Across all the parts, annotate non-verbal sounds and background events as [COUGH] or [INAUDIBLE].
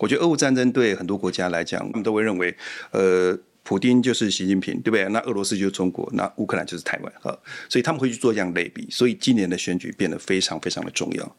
我觉得俄乌战争对很多国家来讲，他们都会认为，呃，普丁就是习近平，对不对？那俄罗斯就是中国，那乌克兰就是台湾，哈，所以他们会去做这样类比。所以今年的选举变得非常非常的重要。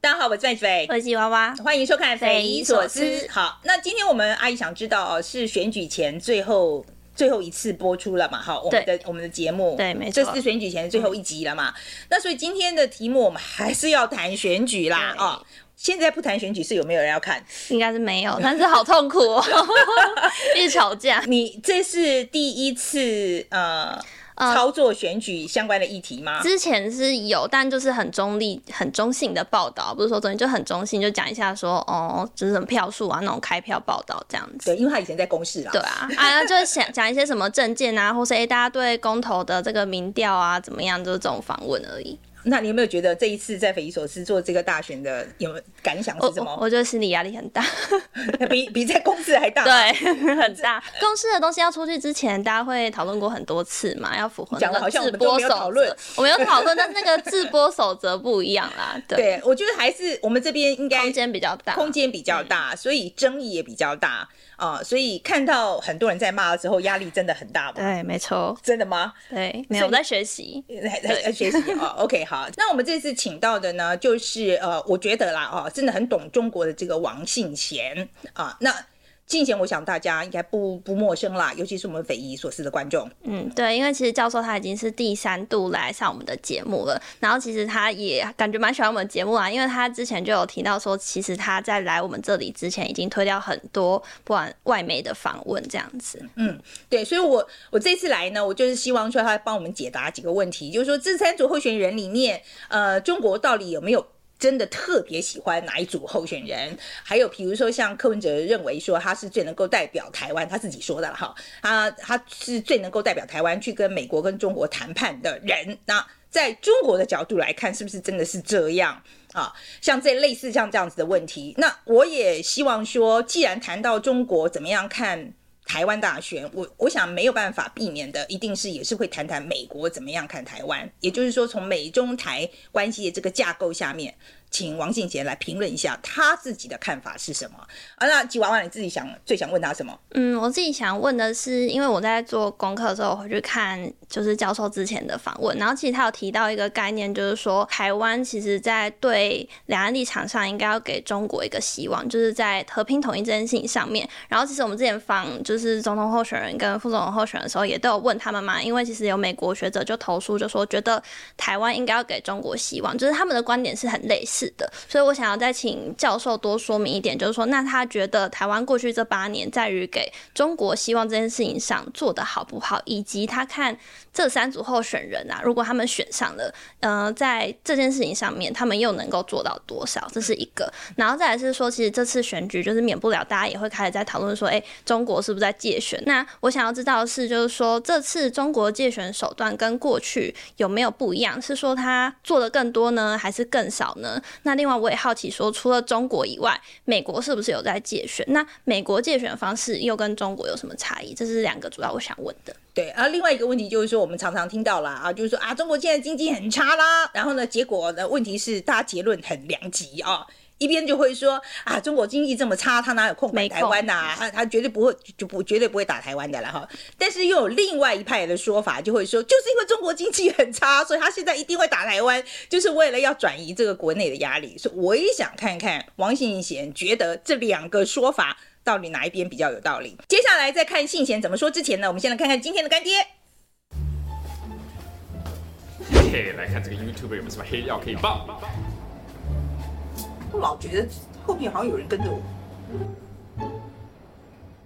大家好，我是范斐，我是吉娃娃，欢迎收看《匪夷所思》。好，那今天我们阿姨想知道哦，是选举前最后。最后一次播出了嘛？哈，我们的我们的节目，对，没错，这是选举前的最后一集了嘛？嗯、那所以今天的题目我们还是要谈选举啦啊、哦！现在不谈选举是有没有人要看？应该是没有，但是好痛苦哦，[LAUGHS] 一直吵架。[LAUGHS] 你这是第一次呃。操作选举相关的议题吗？之前是有，但就是很中立、很中性的报道，不是说中立，就很中性，就讲一下说哦，就是什么票数啊，那种开票报道这样子。对，因为他以前在公示啦。对啊，啊，就是想讲一些什么证件啊，或是哎、欸，大家对公投的这个民调啊怎么样，就是这种访问而已。那你有没有觉得这一次在匪夷所思做这个大选的有感想是什么？我，我觉得心理压力很大，[LAUGHS] 比比在公司还大。对，[LAUGHS] 很大。公司的东西要出去之前，大家会讨论过很多次嘛，要符合那个制播守则。我们有讨论，但是那个制播守则不一样啦。对，对，我觉得还是我们这边应该空间比较大，空间比较大，所以争议也比较大。啊、哦，所以看到很多人在骂的时候，压力真的很大吧？对，没错。真的吗？对，没有我在学习，在在学习啊、哦。OK，好，那我们这次请到的呢，就是呃，我觉得啦，哦，真的很懂中国的这个王信贤啊，那。之前我想大家应该不不陌生啦，尤其是我们匪夷所思的观众。嗯，对，因为其实教授他已经是第三度来上我们的节目了，然后其实他也感觉蛮喜欢我们节目啊，因为他之前就有提到说，其实他在来我们这里之前已经推掉很多不管外媒的访问这样子。嗯，对，所以我我这次来呢，我就是希望说他帮我们解答几个问题，就是说这三组候选人里面，呃，中国到底有没有？真的特别喜欢哪一组候选人？还有比如说像柯文哲认为说他是最能够代表台湾，他自己说的了哈，他他是最能够代表台湾去跟美国跟中国谈判的人。那在中国的角度来看，是不是真的是这样啊？像这类似像这样子的问题，那我也希望说，既然谈到中国怎么样看台湾大选，我我想没有办法避免的，一定是也是会谈谈美国怎么样看台湾，也就是说，从美中台关系的这个架构下面。请王信贤来评论一下他自己的看法是什么啊？那吉娃娃你自己想最想问他什么？嗯，我自己想问的是，因为我在做功课的时候回去看，就是教授之前的访问，然后其实他有提到一个概念，就是说台湾其实在对两岸立场上应该要给中国一个希望，就是在和平统一这件事情上面。然后其实我们之前访就是总统候选人跟副总统候选人的时候，也都有问他们嘛，因为其实有美国学者就投诉就说，觉得台湾应该要给中国希望，就是他们的观点是很类似。是的，所以我想要再请教授多说明一点，就是说，那他觉得台湾过去这八年在于给中国希望这件事情上做得好不好，以及他看这三组候选人啊，如果他们选上了，呃，在这件事情上面，他们又能够做到多少？这是一个。然后再来是说，其实这次选举就是免不了大家也会开始在讨论说，哎，中国是不是在借选？那我想要知道的是，就是说这次中国借选手段跟过去有没有不一样？是说他做的更多呢，还是更少呢？那另外我也好奇说，除了中国以外，美国是不是有在借选？那美国借选方式又跟中国有什么差异？这是两个主要我想问的。对，而，另外一个问题就是说，我们常常听到啦，啊，就是说啊，中国现在经济很差啦，然后呢，结果的问题是大家结论很两极啊。一边就会说啊，中国经济这么差，他哪有空管台湾呐、啊？他他绝对不会，就不绝对不会打台湾的了哈。但是又有另外一派的说法，就会说，就是因为中国经济很差，[LAUGHS] 所以他现在一定会打台湾，就是为了要转移这个国内的压力。所以我也想看看王信贤觉得这两个说法到底哪一边比较有道理。接下来在看信贤怎么说之前呢，我们先来看看今天的干爹。嘿，来看这个 YouTube 有没有什么黑料可以爆？我老觉得后面好像有人跟着我，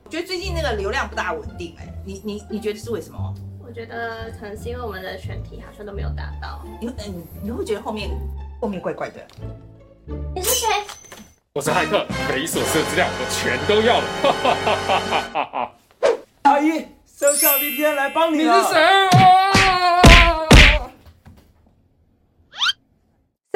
我觉得最近那个流量不大稳定哎、欸，你你你觉得是为什么？我觉得可能是因为我们的选题好像都没有达到。你嗯，你会觉得后面后面怪怪的。你是谁？我是骇客，匪夷所思的资料我全都要了。哈哈哈哈哈哈！阿姨，生肖 VPN 来帮你。你是谁？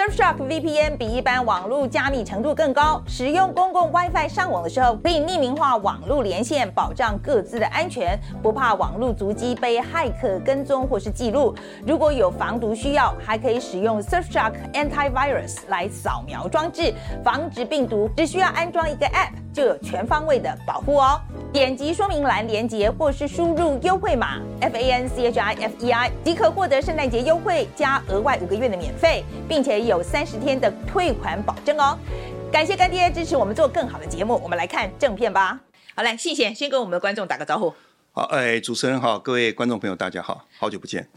Surfshark VPN 比一般网络加密程度更高，使用公共 WiFi 上网的时候，可以匿名化网络连线，保障各自的安全，不怕网络足迹被骇客跟踪或是记录。如果有防毒需要，还可以使用 Surfshark Antivirus 来扫描装置，防止病毒。只需要安装一个 App，就有全方位的保护哦。点击说明栏连接，或是输入优惠码 F A N C H I F E I，即可获得圣诞节优惠加额外五个月的免费，并且有三十天的退款保证哦。感谢干爹支持我们做更好的节目，我们来看正片吧。好嘞，谢谢，先跟我们的观众打个招呼。好，哎，主持人好，各位观众朋友，大家好，好久不见。[LAUGHS]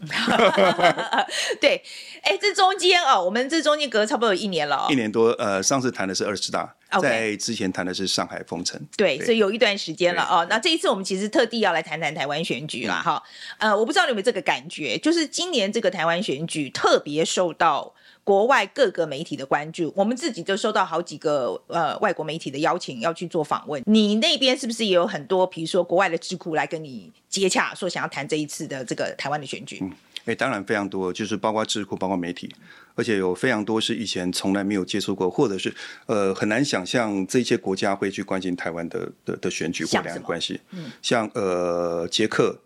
[LAUGHS] 对，哎，这中间哦，我们这中间隔差不多有一年了，哦，一年多。呃，上次谈的是二十大，Okay. 在之前谈的是上海封城。对，对，所以有一段时间了哦。那这一次我们其实特地要来谈谈台湾选举了哈。呃，我不知道你有没有这个感觉，就是今年这个台湾选举特别受到。国外各个媒体的关注，我们自己就收到好几个呃外国媒体的邀请要去做访问。你那边是不是也有很多，比如说国外的智库来跟你接洽，说想要谈这一次的这个台湾的选举？嗯，哎，当然非常多，就是包括智库，包括媒体，而且有非常多是以前从来没有接触过，或者是呃很难想象这些国家会去关心台湾的的的选举或两岸关系。嗯，像呃捷克，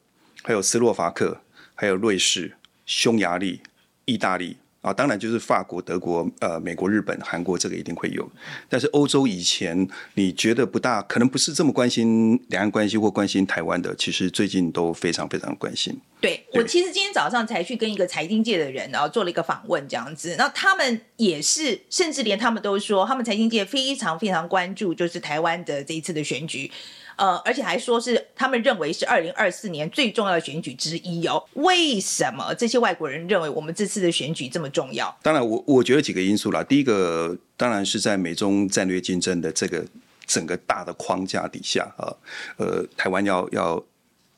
还有斯洛伐克，还有瑞士、匈牙利、意大利。啊，当然就是法国、德国、呃，美国、日本、韩国，这个一定会有。但是欧洲以前你觉得不大，可能不是这么关心两岸关系或关心台湾的，其实最近都非常非常关心。对，对我其实今天早上才去跟一个财经界的人，然后做了一个访问，这样子。那他们也是，甚至连他们都说，他们财经界非常非常关注，就是台湾的这一次的选举。呃，而且还说是他们认为是二零二四年最重要的选举之一哦。为什么这些外国人认为我们这次的选举这么重要？当然我，我觉得几个因素啦。第一个当然是在美中战略竞争的这个整个大的框架底下啊，呃，台湾要要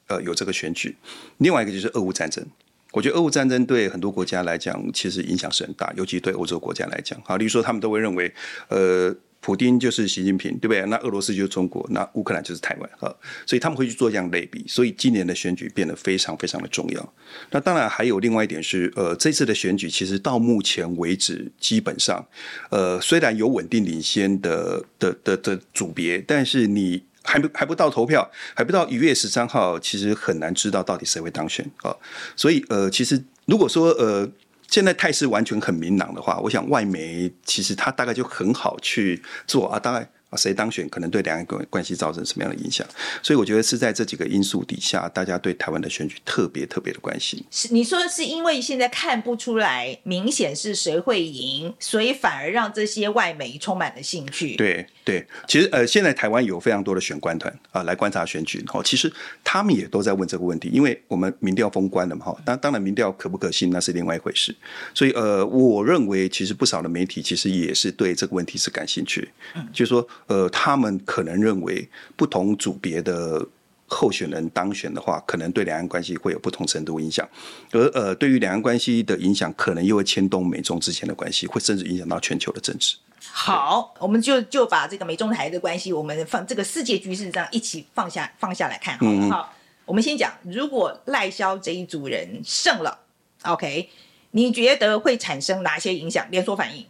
呃有这个选举。另外一个就是俄乌战争，我觉得俄乌战争对很多国家来讲其实影响是很大，尤其对欧洲国家来讲啊，例如说他们都会认为呃。普丁就是习近平，对不对？那俄罗斯就是中国，那乌克兰就是台湾啊，所以他们会去做这样类比。所以今年的选举变得非常非常的重要。那当然还有另外一点是，呃，这次的选举其实到目前为止，基本上，呃，虽然有稳定领先的的的的组别，但是你还不还不到投票，还不到一月十三号，其实很难知道到底谁会当选啊。所以呃，其实如果说呃。现在态势完全很明朗的话，我想外媒其实他大概就很好去做啊，大概。啊，谁当选可能对两岸关关系造成什么样的影响？所以我觉得是在这几个因素底下，大家对台湾的选举特别特别的关心。是你说是因为现在看不出来明显是谁会赢，所以反而让这些外媒充满了兴趣。对对，其实呃，现在台湾有非常多的选官团啊、呃、来观察选举，哦，其实他们也都在问这个问题，因为我们民调封关了嘛，哈，当当然民调可不可信那是另外一回事。所以呃，我认为其实不少的媒体其实也是对这个问题是感兴趣，嗯，就是说。呃，他们可能认为不同组别的候选人当选的话，可能对两岸关系会有不同程度影响，而呃，对于两岸关系的影响，可能又会牵动美中之间的关系，会甚至影响到全球的政治。好，我们就就把这个美中台的关系，我们放这个世界局势这样一起放下放下来看好了。好，嗯、好，我们先讲，如果赖萧这一组人胜了，OK，你觉得会产生哪些影响？连锁反应？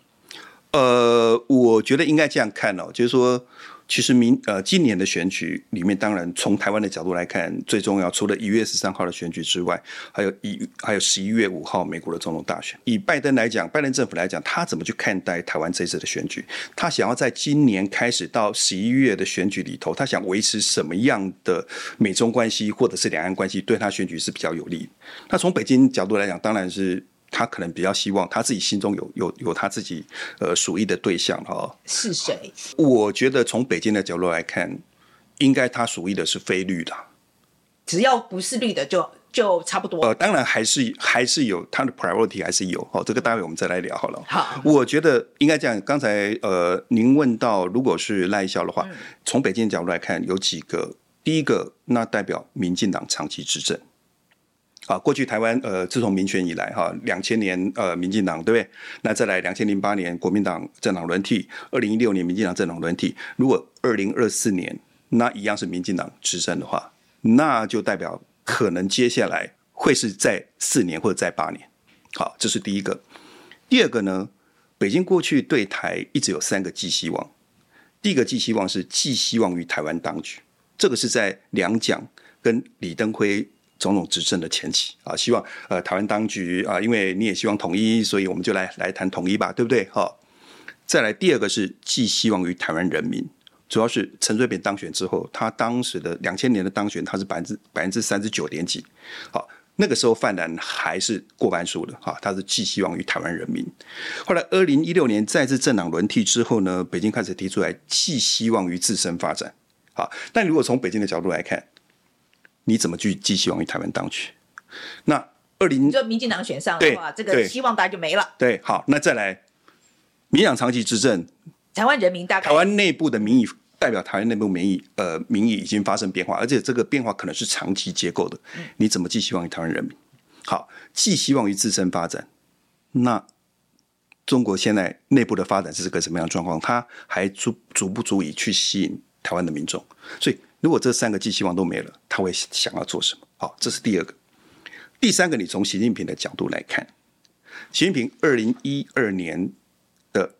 呃，我觉得应该这样看哦，就是说，其实明呃今年的选举里面，当然从台湾的角度来看，最重要除了一月十三号的选举之外，还有一还有十一月五号美国的总统大选。以拜登来讲，拜登政府来讲，他怎么去看待台湾这次的选举？他想要在今年开始到十一月的选举里头，他想维持什么样的美中关系或者是两岸关系，对他选举是比较有利？那从北京角度来讲，当然是。他可能比较希望他自己心中有有有他自己呃属意的对象哈。是谁？我觉得从北京的角度来看，应该他属意的是非绿的。只要不是绿的就，就就差不多。呃，当然还是还是有他的 priority 还是有。好，这个待会我们再来聊好了。好，我觉得应该这样。刚才呃，您问到如果是赖萧的话，嗯、从北京的角度来看，有几个。第一个，那代表民进党长期执政。啊，过去台湾呃，自从民选以来哈，两千年呃，民进党对不对？那再来两千零八年国民党政党轮替，二零一六年民进党政党轮替。如果二零二四年那一样是民进党执政的话，那就代表可能接下来会是在四年或者在八年。好，这是第一个。第二个呢，北京过去对台一直有三个寄希望，第一个寄希望是寄希望于台湾当局，这个是在两蒋跟李登辉总统执政的前期啊，希望呃台湾当局啊，因为你也希望统一，所以我们就来来谈统一吧，对不对？好，再来第二个是寄希望于台湾人民，主要是陈水扁当选之后，他当时的两千年的当选，他是百分之百分之三十九点几，好。那个时候泛蓝还是过半数的哈，他是寄希望于台湾人民。后来二零一六年再次政党轮替之后呢，北京开始提出来寄希望于自身发展。好，但如果从北京的角度来看，你怎么去寄希望于台湾当局？那二零就民进党选上的话，这个希望大概就没了。对，好，那再来，民党长期执政，台湾人民大概台湾内部的民意。代表台湾内部民意，呃，民意已经发生变化，而且这个变化可能是长期结构的。你怎么寄希望于台湾人民？好，寄希望于自身发展。那中国现在内部的发展是个什么样的状况？它还足足不足以去吸引台湾的民众？所以，如果这三个寄希望都没了，他会想要做什么？好，这是第二个。第三个，你从习近平的角度来看，习近平二零一二年的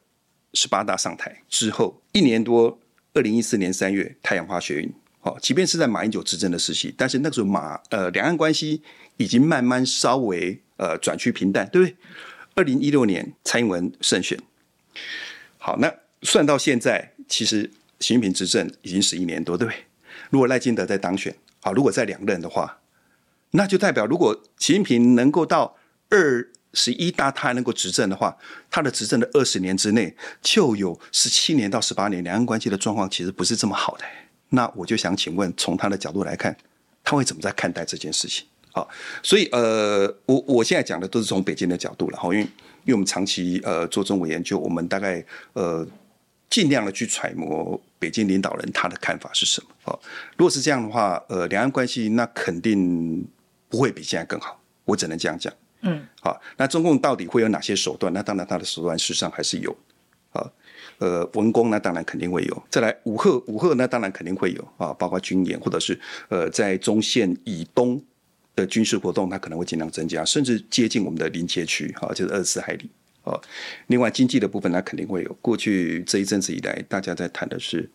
十八大上台之后一年多。二零一四年三月，太阳花学运，好，即便是在马英九执政的时期，但是那个时候马呃两岸关系已经慢慢稍微呃转趋平淡，对不对？二零一六年蔡英文胜选，好，那算到现在，其实习近平执政已经十一年多，对不对？如果赖清德在当选，好，如果在两任的话，那就代表如果习近平能够到二。十一大他能够执政的话，他的执政的二十年之内就有十七年到十八年，两岸关系的状况其实不是这么好的。那我就想请问，从他的角度来看，他会怎么在看待这件事情？好，所以呃，我我现在讲的都是从北京的角度了哈，因为因为我们长期呃做中国研究，我们大概呃尽量的去揣摩北京领导人他的看法是什么。好，如果是这样的话，呃，两岸关系那肯定不会比现在更好，我只能这样讲。嗯，好，那中共到底会有哪些手段？那当然，他的手段事实上还是有，啊，呃，文攻那当然肯定会有。再来武赫，武吓那当然肯定会有啊，包括军演或者是呃，在中线以东的军事活动，它可能会尽量增加，甚至接近我们的临界区，哈，就是二十四海里。哦，另外经济的部分，它肯定会有。过去这一阵子以来，大家在谈的是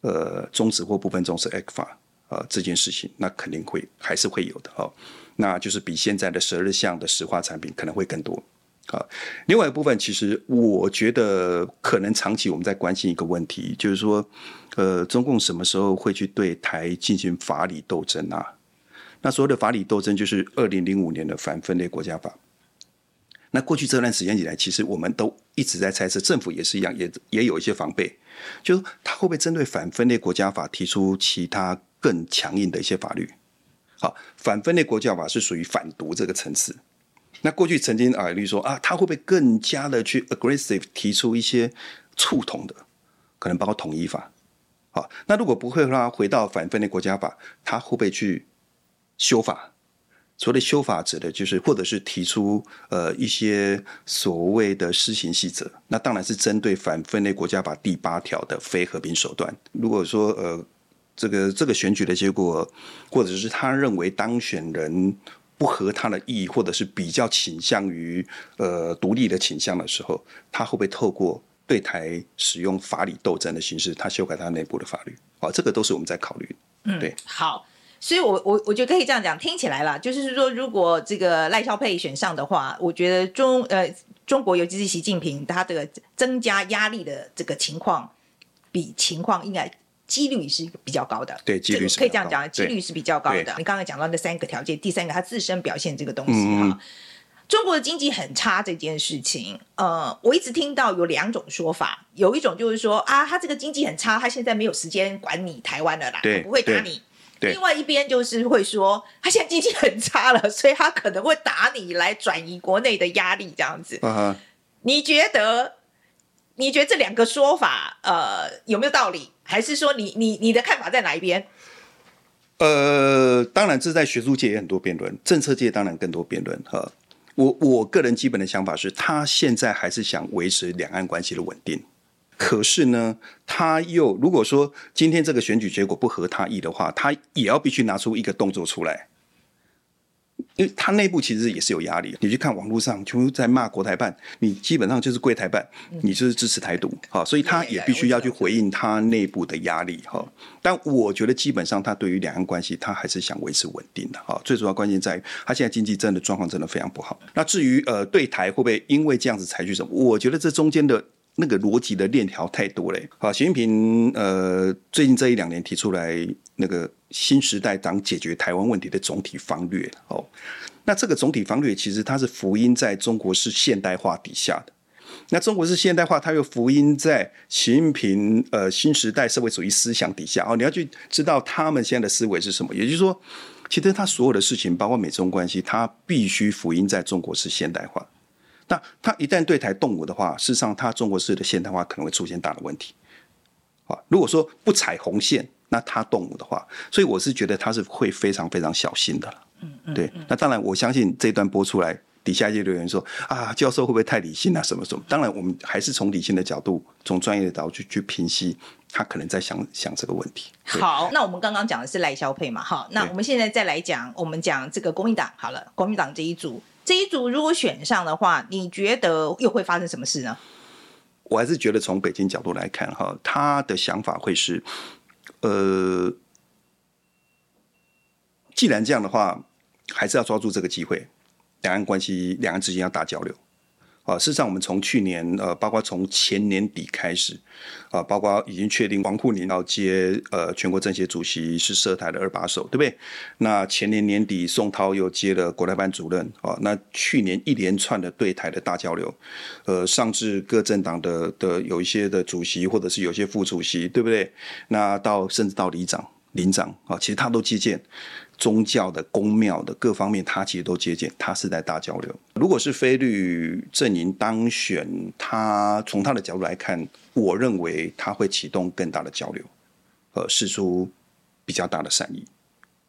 呃，终止或部分终止 ECFA 啊这件事情，那肯定会还是会有的，哈。那就是比现在的十二项的石化产品可能会更多啊。另外一部分，其实我觉得可能长期我们在关心一个问题，就是说，呃，中共什么时候会去对台进行法理斗争啊？那所谓的法理斗争，就是二零零五年的反分裂国家法。那过去这段时间以来，其实我们都一直在猜测，政府也是一样，也也有一些防备，就是他会不会针对反分裂国家法提出其他更强硬的一些法律？好，反分裂国家法是属于反独这个层次。那过去曾经啊，例如说啊，他会不会更加的去 aggressive 提出一些触统的，可能包括统一法。好，那如果不会的话，回到反分裂国家法，他会不会去修法？所谓的修法指的就是，或者是提出呃一些所谓的施行细则。那当然是针对反分裂国家法第八条的非和平手段。如果说呃。这个这个选举的结果，或者是他认为当选人不合他的意，或者是比较倾向于呃独立的倾向的时候，他会不会透过对台使用法理斗争的形式，他修改他内部的法律？啊，这个都是我们在考虑。嗯，对，好，所以我我我觉得可以这样讲，听起来啦，就是说，如果这个赖萧佩选上的话，我觉得中呃中国尤其是习近平他的增加压力的这个情况，比情况应该。几率是比较高的，对，几率可以这样讲，几率是比较高的。你刚才讲到那三个条件，第三个他自身表现这个东西哈、嗯，中国的经济很差这件事情，呃，我一直听到有两种说法，有一种就是说啊，他这个经济很差，他现在没有时间管你台湾了啦，他不会打你。另外一边就是会说，他现在经济很差了，所以他可能会打你来转移国内的压力，这样子。Uh-huh. 你觉得？你觉得这两个说法，呃，有没有道理？还是说你你你的看法在哪一边？呃，当然，这在学术界也很多辩论，政策界当然更多辩论。哈，我我个人基本的想法是，他现在还是想维持两岸关系的稳定。可是呢，他又如果说今天这个选举结果不合他意的话，他也要必须拿出一个动作出来。因为他内部其实也是有压力。你去看网络上，全部在骂国台办，你基本上就是跪台办，你就是支持台独，好，所以他也必须要去回应他内部的压力，哈。但我觉得基本上他对于两岸关系，他还是想维持稳定的，哈。最主要关键在于他现在经济真的状况真的非常不好。那至于呃对台会不会因为这样子采取什么，我觉得这中间的。那个逻辑的链条太多了。好，习近平呃，最近这一两年提出来那个新时代党解决台湾问题的总体方略。哦，那这个总体方略其实它是福音在中国式现代化底下的。那中国式现代化，它又福音在习近平呃新时代社会主义思想底下。哦，你要去知道他们现在的思维是什么。也就是说，其实他所有的事情，包括美中关系，它必须福音在中国式现代化。那他一旦对台动武的话，事实上他中国式的现代化可能会出现大的问题。啊，如果说不踩红线，那他动武的话，所以我是觉得他是会非常非常小心的。嗯嗯，对。那当然，我相信这段播出来，底下一些留言说啊，教授会不会太理性啊？什么什么？当然，我们还是从理性的角度，从专业的角度去去平息他可能在想想这个问题。好，那我们刚刚讲的是赖萧配嘛？好，那我们现在再来讲，我们讲这个国民党好了，国民党这一组。这一组如果选上的话，你觉得又会发生什么事呢？我还是觉得从北京角度来看，哈，他的想法会是，呃，既然这样的话，还是要抓住这个机会，两岸关系，两岸之间要大交流。啊，事实上，我们从去年呃，包括从前年底开始，啊，包括已经确定王沪宁要接呃全国政协主席，是涉台的二把手，对不对？那前年年底，宋涛又接了国台办主任，啊，那去年一连串的对台的大交流，呃，上至各政党的的有一些的主席，或者是有些副主席，对不对？那到甚至到里长、林长啊，其实他都接见。宗教的、公庙的各方面，他其实都接见，他是在大交流。如果是非律阵营当选，他从他的角度来看，我认为他会启动更大的交流，呃，释出比较大的善意。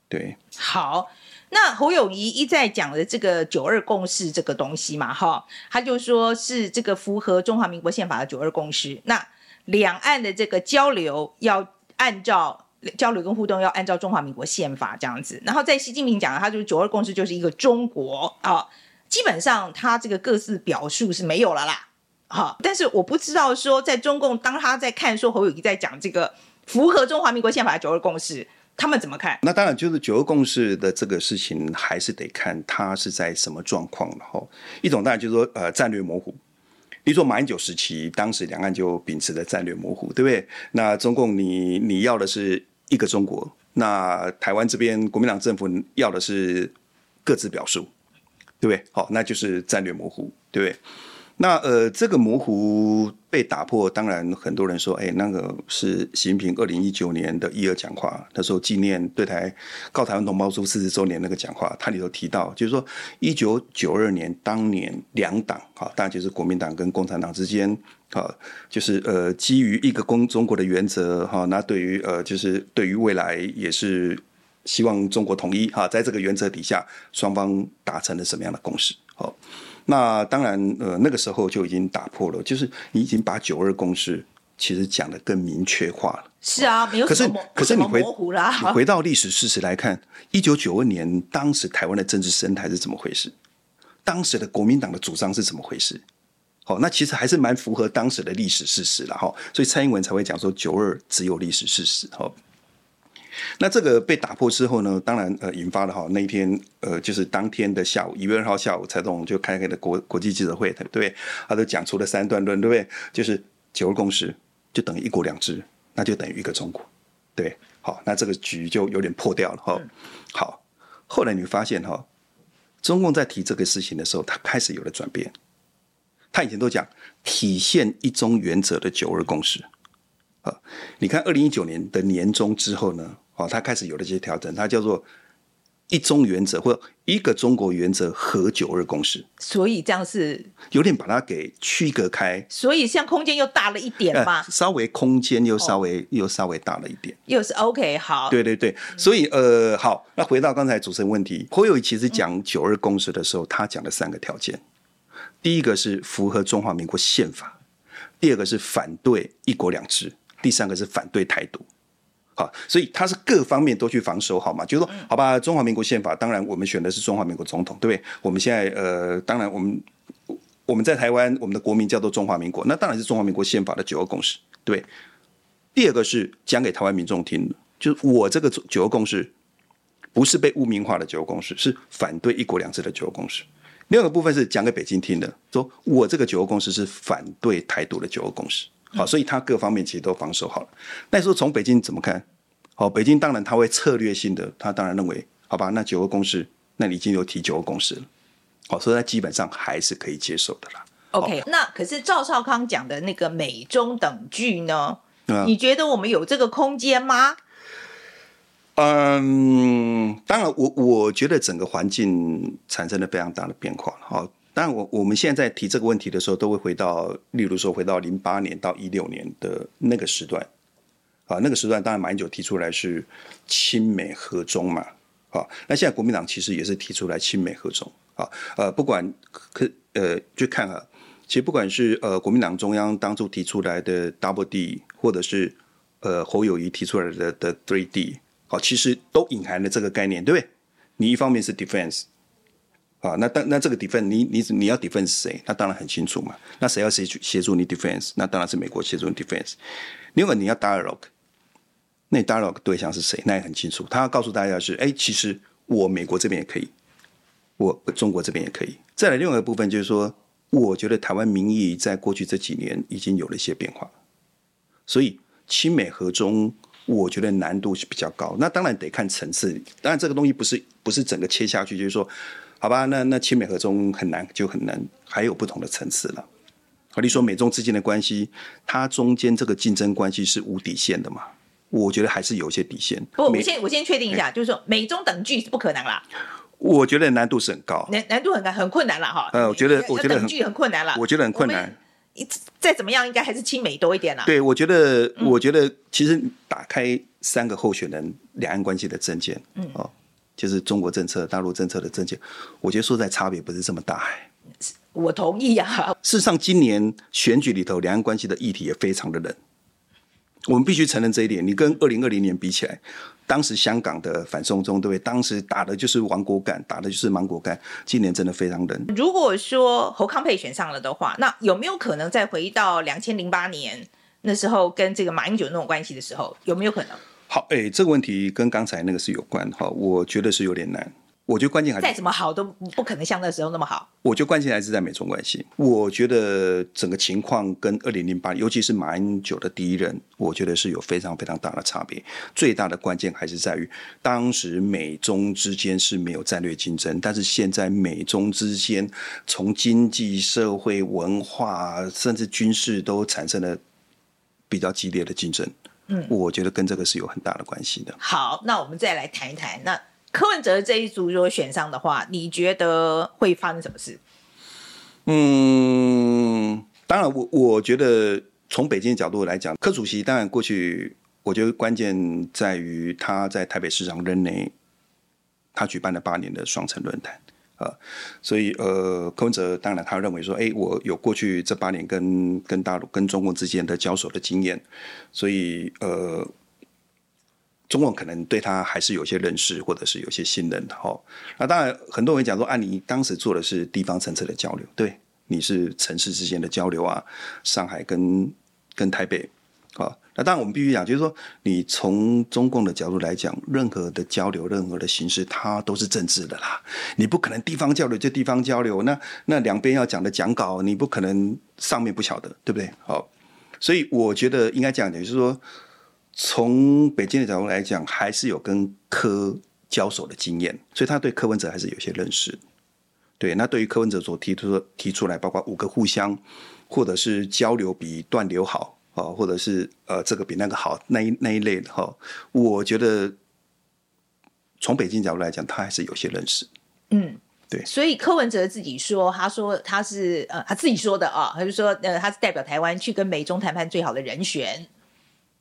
对，好，那侯友宜一再讲的这个九二共识这个东西嘛，哈，他就说是这个符合中华民国宪法的九二共识。那两岸的这个交流要按照。交流跟互动要按照中华民国宪法这样子，然后在习近平讲的，他就是九二共识就是一个中国啊，基本上他这个各自表述是没有了啦，好，但是我不知道说在中共当他在看说侯友宜在讲这个符合中华民国宪法的九二共识，他们怎么看？那当然就是九二共识的这个事情，还是得看他是在什么状况了哈。一种当然就是说呃战略模糊，比如说马英九时期，当时两岸就秉持的战略模糊，对不对？那中共你你要的是。一个中国，那台湾这边国民党政府要的是各自表述，对不对？好，那就是战略模糊，对不对？那呃，这个模糊被打破，当然很多人说，哎，那个是习近平二零一九年的一二讲话，那时候纪念对台告台湾同胞书四十周年那个讲话，他里头提到，就是说一九九二年当年两党啊，当然就是国民党跟共产党之间啊，就是呃基于一个公中国的原则哈，那对于呃就是对于未来也是希望中国统一哈，在这个原则底下，双方达成了什么样的共识？好。那当然，呃，那个时候就已经打破了，就是你已经把九二共识其实讲的更明确化了。是啊，没有什么，可是，可是你回模糊啦。你回到历史事实来看，一九九二年当时台湾的政治生态是怎么回事？当时的国民党的主张是怎么回事？好，那其实还是蛮符合当时的历史事实了哈。所以蔡英文才会讲说九二只有历史事实哈。那这个被打破之后呢，当然呃引发了哈那一天呃就是当天的下午一月二号下午，蔡总就开开的国国际记者会，对不对？他都讲出了三段论，对不对？就是九二共识就等于一国两制，那就等于一个中国，对。好，那这个局就有点破掉了哈。好，后来你发现哈，中共在提这个事情的时候，他开始有了转变。他以前都讲体现一中原则的九二共识。啊，你看二零一九年的年中之后呢，哦，他开始有了这些调整，他叫做一中原则或一个中国原则和九二共识，所以这样是有点把它给区隔开，所以像空间又大了一点嘛，呃、稍微空间又稍微、哦、又稍微大了一点，又是 OK 好，对对对，所以呃好，那回到刚才主持人问题，侯友宜其实讲九二共识的时候，他讲了三个条件，第一个是符合中华民国宪法，第二个是反对一国两制。第三个是反对台独，好，所以他是各方面都去防守，好吗？就是说，好吧，中华民国宪法，当然我们选的是中华民国总统，对不对？我们现在呃，当然我们我们在台湾，我们的国民叫做中华民国，那当然是中华民国宪法的九二共识，对。第二个是讲给台湾民众听的，就是我这个九二共识不是被污名化的九二共识，是反对一国两制的九二共识。另外一个部分是讲给北京听的，说我这个九二共识是反对台独的九二共识。好，所以他各方面其实都防守好了。那时候从北京怎么看？好，北京当然他会策略性的，他当然认为，好吧，那九个公式，那你已经有提九个公式了。好，所以他基本上还是可以接受的啦。OK，那可是赵少康讲的那个美中等距呢？嗯，你觉得我们有这个空间吗？嗯，当然我，我我觉得整个环境产生了非常大的变化。好。当然，我我们现在提这个问题的时候，都会回到，例如说，回到零八年到一六年的那个时段，啊，那个时段当然马英九提出来是亲美和中嘛，啊，那现在国民党其实也是提出来亲美和中，啊，呃，不管可呃，就看啊，其实不管是呃国民党中央当初提出来的 Double D，或者是呃侯友宜提出来的的 Three D，好，其实都隐含了这个概念，对不对？你一方面是 Defense。啊，那当那这个 defense，你你你要 defense 谁？那当然很清楚嘛。那谁要谁去协助你 defense？那当然是美国协助你 defense。另外你要 dialogue，那 dialogue 对象是谁？那也很清楚。他要告诉大家是，哎，其实我美国这边也可以，我中国这边也可以。再来另外一个部分就是说，我觉得台湾民意在过去这几年已经有了一些变化，所以亲美和中，我觉得难度是比较高。那当然得看层次，当然这个东西不是不是整个切下去，就是说。好吧，那那亲美和中很难，就很难，还有不同的层次了。好，你说美中之间的关系，它中间这个竞争关系是无底线的嘛？我觉得还是有一些底线。不，我先我先确定一下，就是说美中等距是不可能啦。我觉得难度是很高，难难度很高，很困难了哈。呃，我觉得我觉得等距很困难了，我觉得很困难。再怎么样，应该还是亲美多一点啦。对，我觉得我觉得其实打开三个候选人两岸关系的证件，嗯哦。就是中国政策、大陆政策的政见，我觉得说在差别不是这么大。我同意啊。事实上，今年选举里头，两岸关系的议题也非常的冷。我们必须承认这一点。你跟二零二零年比起来，当时香港的反送中，对不对？当时打的就是亡国感，打的就是芒果干。今年真的非常冷。如果说侯康佩选上了的话，那有没有可能再回到两千零八年那时候跟这个马英九那种关系的时候？有没有可能？好，哎，这个问题跟刚才那个是有关哈，我觉得是有点难。我觉得关键还是再怎么好都不可能像那时候那么好。我觉得关键还是在美中关系。我觉得整个情况跟二零零八，尤其是马英九的第一任，我觉得是有非常非常大的差别。最大的关键还是在于，当时美中之间是没有战略竞争，但是现在美中之间从经济、社会、文化，甚至军事都产生了比较激烈的竞争。嗯，我觉得跟这个是有很大的关系的。好，那我们再来谈一谈，那柯文哲这一组如果选上的话，你觉得会发生什么事？嗯，当然我，我我觉得从北京的角度来讲，柯主席当然过去，我觉得关键在于他在台北市长任内，他举办了八年的双城论坛。呃，所以呃，柯文哲当然他认为说，哎，我有过去这八年跟跟大陆、跟中共之间的交手的经验，所以呃，中共可能对他还是有些认识，或者是有些信任的哈、哦。那当然，很多人讲说，啊，你当时做的是地方层次的交流，对，你是城市之间的交流啊，上海跟跟台北啊。那当然，我们必须讲，就是说，你从中共的角度来讲，任何的交流、任何的形式，它都是政治的啦。你不可能地方交流就地方交流，那那两边要讲的讲稿，你不可能上面不晓得，对不对？好，所以我觉得应该讲，就是说，从北京的角度来讲，还是有跟柯交手的经验，所以他对柯文哲还是有些认识。对，那对于柯文哲所提出的提出来，包括五个互相，或者是交流比断流好。哦，或者是呃，这个比那个好，那一那一类的哈、哦，我觉得从北京角度来讲，他还是有些认识。嗯，对。所以柯文哲自己说，他说他是呃他自己说的啊，他就说呃他是代表台湾去跟美中谈判最好的人选，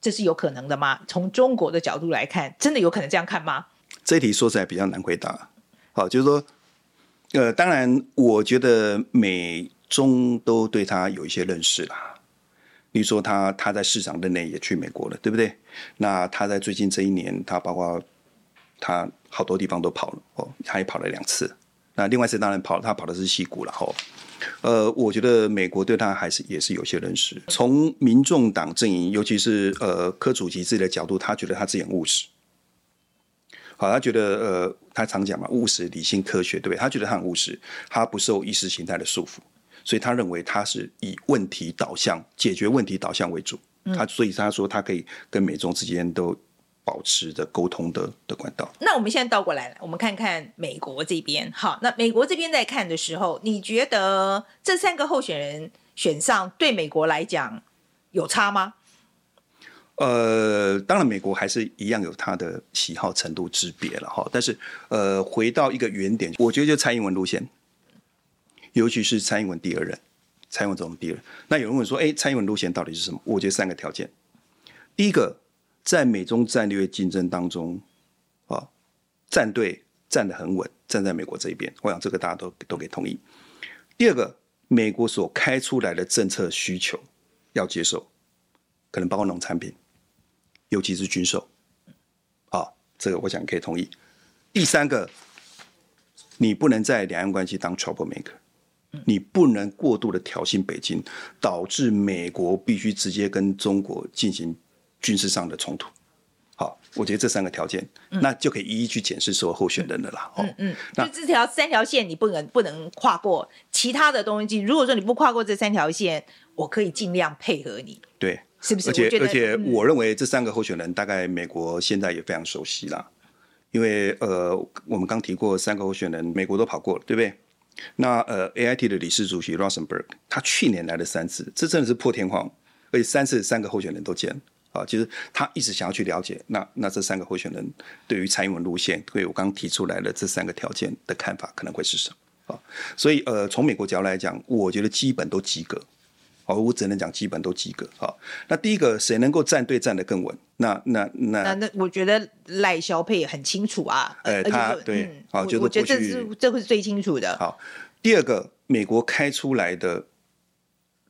这是有可能的吗？从中国的角度来看，真的有可能这样看吗？这一题说起来比较难回答。好，就是说，呃，当然，我觉得美中都对他有一些认识啦。例如说他他在市长任内也去美国了，对不对？那他在最近这一年，他包括他好多地方都跑了哦，他也跑了两次。那另外一次当然跑，他跑的是西谷了哈。呃，我觉得美国对他还是也是有些认识。从民众党阵营，尤其是呃柯主席自己的角度，他觉得他自己很务实。好，他觉得呃，他常讲嘛，务实、理性、科学，对不对？他觉得他很务实，他不受意识形态的束缚，所以他认为他是以问题导向、解决问题导向为主。他所以他说他可以跟美中之间都保持着沟通的的管道。那我们现在倒过来了，我们看看美国这边。好，那美国这边在看的时候，你觉得这三个候选人选上对美国来讲有差吗？呃，当然，美国还是一样有他的喜好程度之别了哈。但是，呃，回到一个原点，我觉得就蔡英文路线，尤其是蔡英文第二任，蔡英文总统第二任。那有人问说，哎，蔡英文路线到底是什么？我觉得三个条件。第一个，在美中战略竞争当中，啊，站队站得很稳，站在美国这一边，我想这个大家都都可以同意。第二个，美国所开出来的政策需求要接受，可能包括农产品。尤其是军售，好，这个我想可以同意。第三个，你不能在两岸关系当 trouble maker，你不能过度的挑衅北京，导致美国必须直接跟中国进行军事上的冲突。好，我觉得这三个条件，嗯、那就可以一一去检视所有候选人的啦。嗯嗯，那就这条三条线你不能不能跨过，其他的东西，如果说你不跨过这三条线，我可以尽量配合你。对。是不是？而且而且，我认为这三个候选人大概美国现在也非常熟悉啦，因为呃，我们刚提过三个候选人，美国都跑过了，对不对？那呃，AIT 的理事主席 Rosenberg，他去年来了三次，这真的是破天荒，而且三次三个候选人都见啊。其实他一直想要去了解，那那这三个候选人对于蔡英文路线，对我刚提出来的这三个条件的看法，可能会是什么啊？所以呃，从美国角度来讲，我觉得基本都及格。我只能讲基本都及格。好，那第一个谁能够站队站得更稳？那那那那那，我觉得赖萧佩很清楚啊。呃，他对，好，就是我觉得这是这会是最清楚的。好，第二个，美国开出来的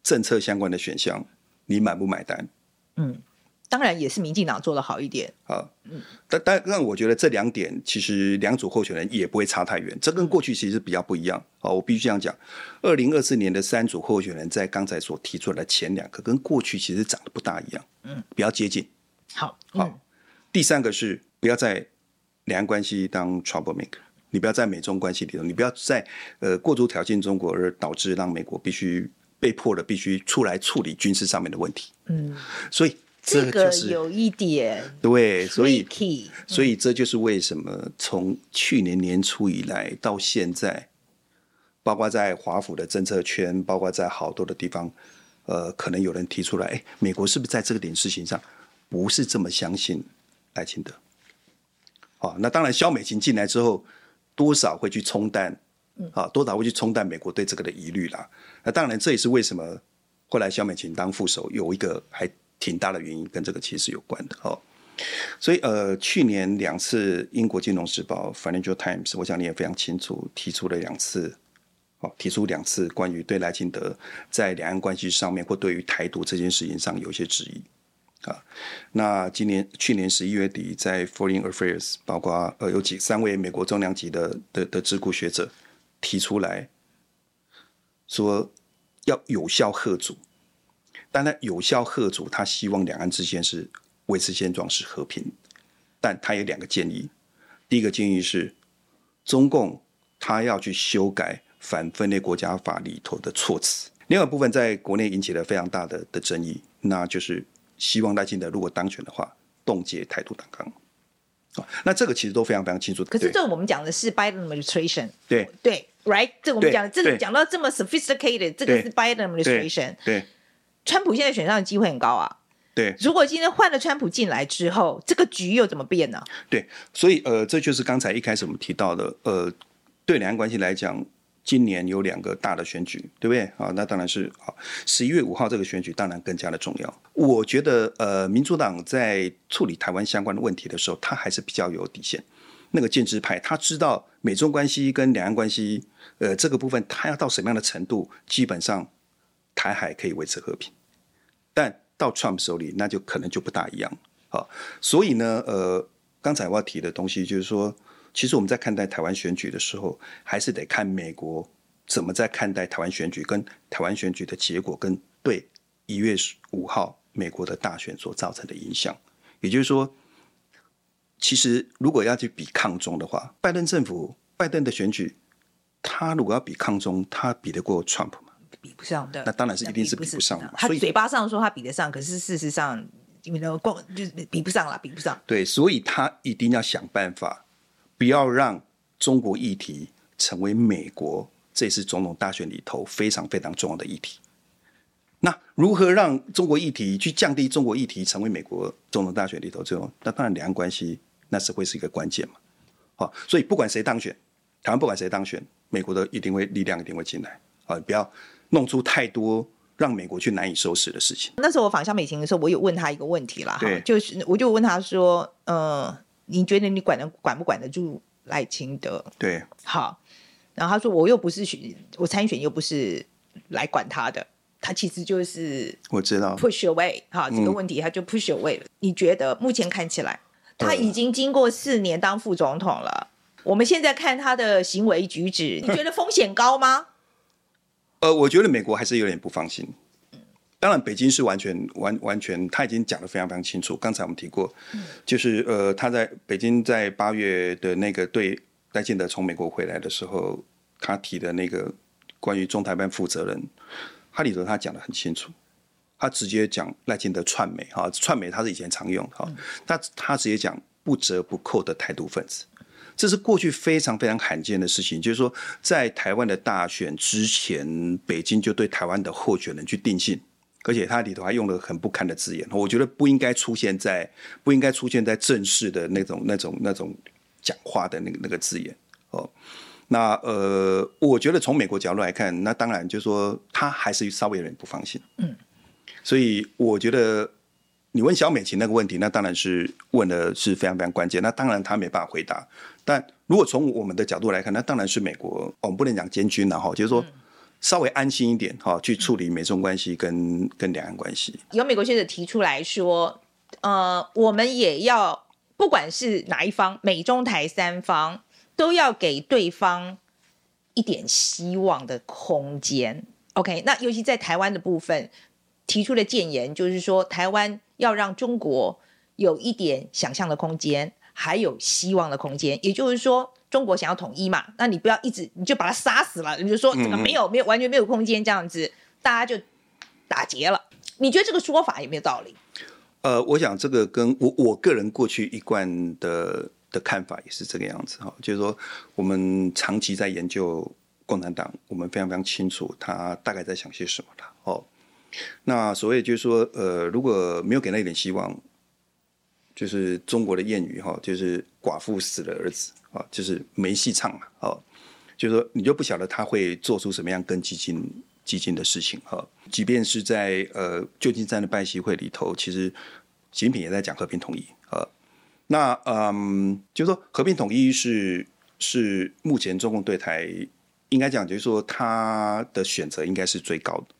政策相关的选项，你买不买单？嗯。当然也是民进党做的好一点啊，嗯，但但但我觉得这两点其实两组候选人也不会差太远，这跟过去其实比较不一样啊。我必须这样讲，二零二四年的三组候选人在刚才所提出来的前两个跟过去其实长得不大一样，嗯，比较接近。好，好，嗯，第三个是不要在两岸关系当 trouble maker，你不要在美中关系里头，你不要在呃过度挑衅中国而导致让美国必须被迫的必须出来处理军事上面的问题，嗯，所以。这个有一点对，所以所以这就是为什么从去年年初以来到现在，包括在华府的政策圈，包括在好多的地方，呃，可能有人提出来，哎，美国是不是在这个点事情上不是这么相信赖清德？好，那当然，萧美琴进来之后，多少会去冲淡，啊，多少会去冲淡美国对这个的疑虑啦。那当然，这也是为什么后来萧美琴当副手有一个还。挺大的原因跟这个其实有关的哦，所以呃，去年两次英国金融时报 Financial Times，我想你也非常清楚，提出了两次，哦，提出两次关于对赖清德在两岸关系上面或对于台独这件事情上有一些质疑啊。那今年去年十一月底，在 Foreign Affairs，包括呃有几三位美国重量级的的的智库学者提出来说要有效吓阻。但他有效贺阻，他希望两岸之间是维持现状是和平，但他有两个建议。第一个建议是，中共他要去修改反分裂国家法里头的措辞。另外一部分在国内引起了非常大的的争议，那就是希望赖清德如果当选的话，冻结台独党纲。啊，那这个其实都非常非常清楚。可是这我们讲的是 Biden administration，对对，right？这我们讲这个讲到这么 sophisticated，这个是 Biden administration，对。对川普现在选上的机会很高啊。对，如果今天换了川普进来之后，这个局又怎么变呢？对，所以呃，这就是刚才一开始我们提到的，呃，对两岸关系来讲，今年有两个大的选举，对不对？啊，那当然是啊，十一月五号这个选举当然更加的重要。我觉得呃，民主党在处理台湾相关的问题的时候，他还是比较有底线。那个建制派他知道美中关系跟两岸关系，呃，这个部分他要到什么样的程度，基本上台海可以维持和平。但到 Trump 手里，那就可能就不大一样。好，所以呢，呃，刚才我要提的东西就是说，其实我们在看待台湾选举的时候，还是得看美国怎么在看待台湾选举，跟台湾选举的结果，跟对一月五号美国的大选所造成的影响。也就是说，其实如果要去比抗中的话，拜登政府、拜登的选举，他如果要比抗中，他比得过 Trump 吗？比不上的。那当然是一定是比不上的。他嘴巴上说他比得上，可是事实上。因为光就是比不上了，比不上。对，所以他一定要想办法，不要让中国议题成为美国这次总统大选里头非常非常重要的议题。那如何让中国议题去降低中国议题成为美国总统大选里头最后？那当然两岸关系那是会是一个关键嘛。好，所以不管谁当选，台湾不管谁当选，美国的一定会力量一定会进来啊！不要弄出太多。让美国去难以收拾的事情。那时候我访向美琴的时候，我有问他一个问题啦，哈，就是我就问他说：“呃，你觉得你管得管不管得住赖清德？”对，好。然后他说：“我又不是选，我参选又不是来管他的，他其实就是我知道 push away 哈，这个问题他就 push away 了。嗯、你觉得目前看起来，他已经经过四年当副总统了，嗯、我们现在看他的行为举止，你觉得风险高吗？”呃，我觉得美国还是有点不放心。当然，北京是完全完完全，他已经讲得非常非常清楚。刚才我们提过，就是呃，他在北京在八月的那个对赖建德从美国回来的时候，他提的那个关于中台办负责人，他里头他讲得很清楚，他直接讲赖清德串美哈，串美他是以前常用的哈，他他直接讲不折不扣的台独分子。这是过去非常非常罕见的事情，就是说，在台湾的大选之前，北京就对台湾的候选人去定性，而且它里头还用了很不堪的字眼，我觉得不应该出现在不应该出现在正式的那种那种那种讲话的那个那个字眼哦。那呃，我觉得从美国角度来看，那当然就是说他还是稍微有点不放心，嗯，所以我觉得。你问小美琴那个问题，那当然是问的是非常非常关键。那当然他没办法回答。但如果从我们的角度来看，那当然是美国，我们不能讲监军了哈，就是说稍微安心一点哈，去处理美中关系跟跟两岸关系。有美国学者提出来说，呃，我们也要不管是哪一方，美中台三方都要给对方一点希望的空间。OK，那尤其在台湾的部分提出的建言，就是说台湾。要让中国有一点想象的空间，还有希望的空间。也就是说，中国想要统一嘛，那你不要一直你就把他杀死了，你就说这个没有没有完全没有空间这样子，大家就打结了。你觉得这个说法有没有道理？呃，我想这个跟我我个人过去一贯的的看法也是这个样子哈，就是说我们长期在研究共产党，我们非常非常清楚他大概在想些什么的哦。那所谓就是说，呃，如果没有给他一点希望，就是中国的谚语哈，就是寡妇死了儿子啊，就是没戏唱了哦。就是说，你就不晓得他会做出什么样跟激进激进的事情哈。即便是在呃旧金山的拜习会里头，其实习近平也在讲和平统一啊。那嗯，就是说和平统一是是目前中共对台应该讲，就是说他的选择应该是最高的。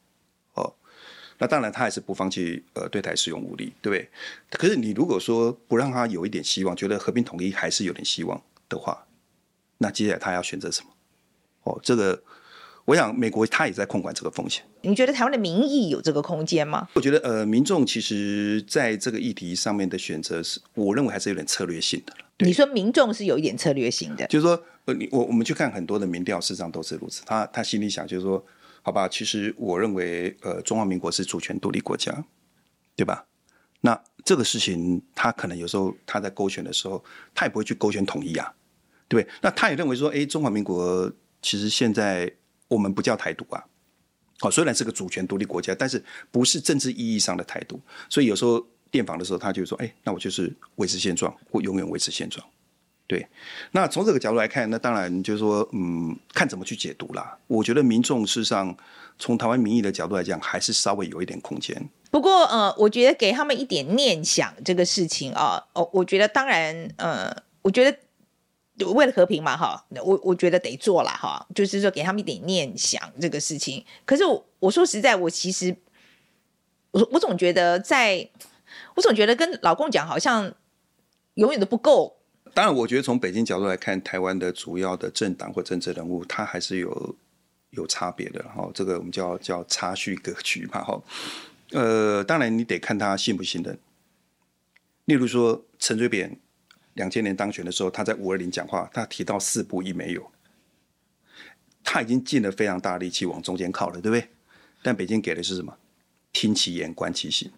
那当然，他还是不放弃呃对台使用武力，对不对？可是你如果说不让他有一点希望，觉得和平统一还是有点希望的话，那接下来他要选择什么？哦，这个我想美国他也在控管这个风险。你觉得台湾的民意有这个空间吗？我觉得呃，民众其实在这个议题上面的选择是，我认为还是有点策略性的。你说民众是有一点策略性的，就是说呃，你我我们去看很多的民调，事实上都是如此。他他心里想就是说。好吧，其实我认为，呃，中华民国是主权独立国家，对吧？那这个事情，他可能有时候他在勾选的时候，他也不会去勾选统一啊，对不对？那他也认为说，哎，中华民国其实现在我们不叫台独啊，好，虽然是个主权独立国家，但是不是政治意义上的台独，所以有时候电访的时候，他就说，哎，那我就是维持现状，或永远维持现状。对，那从这个角度来看，那当然就是说，嗯，看怎么去解读啦。我觉得民众事实上从台湾民意的角度来讲，还是稍微有一点空间。不过，呃，我觉得给他们一点念想这个事情啊，哦，我觉得当然，呃，我觉得为了和平嘛，哈，我我觉得得做了哈，就是说给他们一点念想这个事情。可是我，我说实在，我其实我我总觉得在，我总觉得跟老公讲好像永远都不够。当然，我觉得从北京角度来看，台湾的主要的政党或政治人物，他还是有有差别的。哈，这个我们叫叫差序格局嘛。哈，呃，当然你得看他信不信任。例如说，陈水扁两千年当选的时候，他在五二零讲话，他提到四不一没有，他已经尽了非常大力气往中间靠了，对不对？但北京给的是什么？听其言，观其行。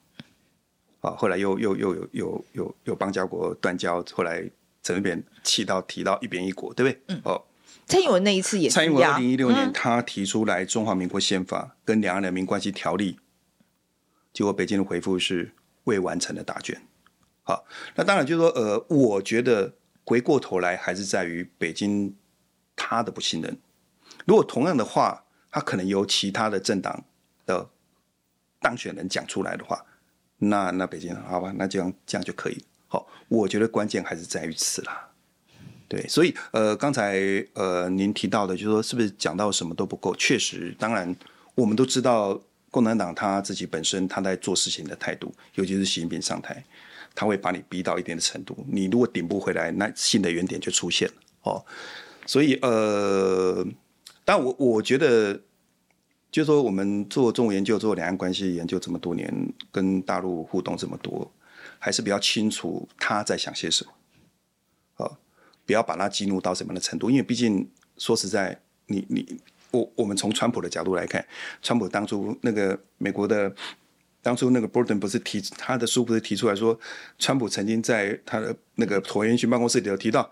啊，后来又又又有有有有邦交国断交，后来。陈水扁气到提到一边一国，对不对？嗯。哦，蔡英文那一次也是。蔡英文二零一六年他提出来中华民国宪法跟两岸人民关系条例，结果北京的回复是未完成的答卷。好，那当然就是说，呃，我觉得回过头来还是在于北京他的不信任。如果同样的话，他可能由其他的政党的当选人讲出来的话，那那北京好吧，那这样这样就可以。好，我觉得关键还是在于此啦。对，所以呃，刚才呃您提到的，就是说是不是讲到什么都不够？确实，当然我们都知道，共产党他自己本身他在做事情的态度，尤其是习近平上台，他会把你逼到一定的程度，你如果顶不回来，那新的原点就出现了。哦，所以呃，但我我觉得，就是说我们做中国研究、做两岸关系研究这么多年，跟大陆互动这么多。还是比较清楚他在想些什么，啊，不要把他激怒到什么样的程度，因为毕竟说实在，你你我我们从川普的角度来看，川普当初那个美国的当初那个 Bolton 不是提他的书不是提出来说，川普曾经在他的那个椭圆形办公室里头提到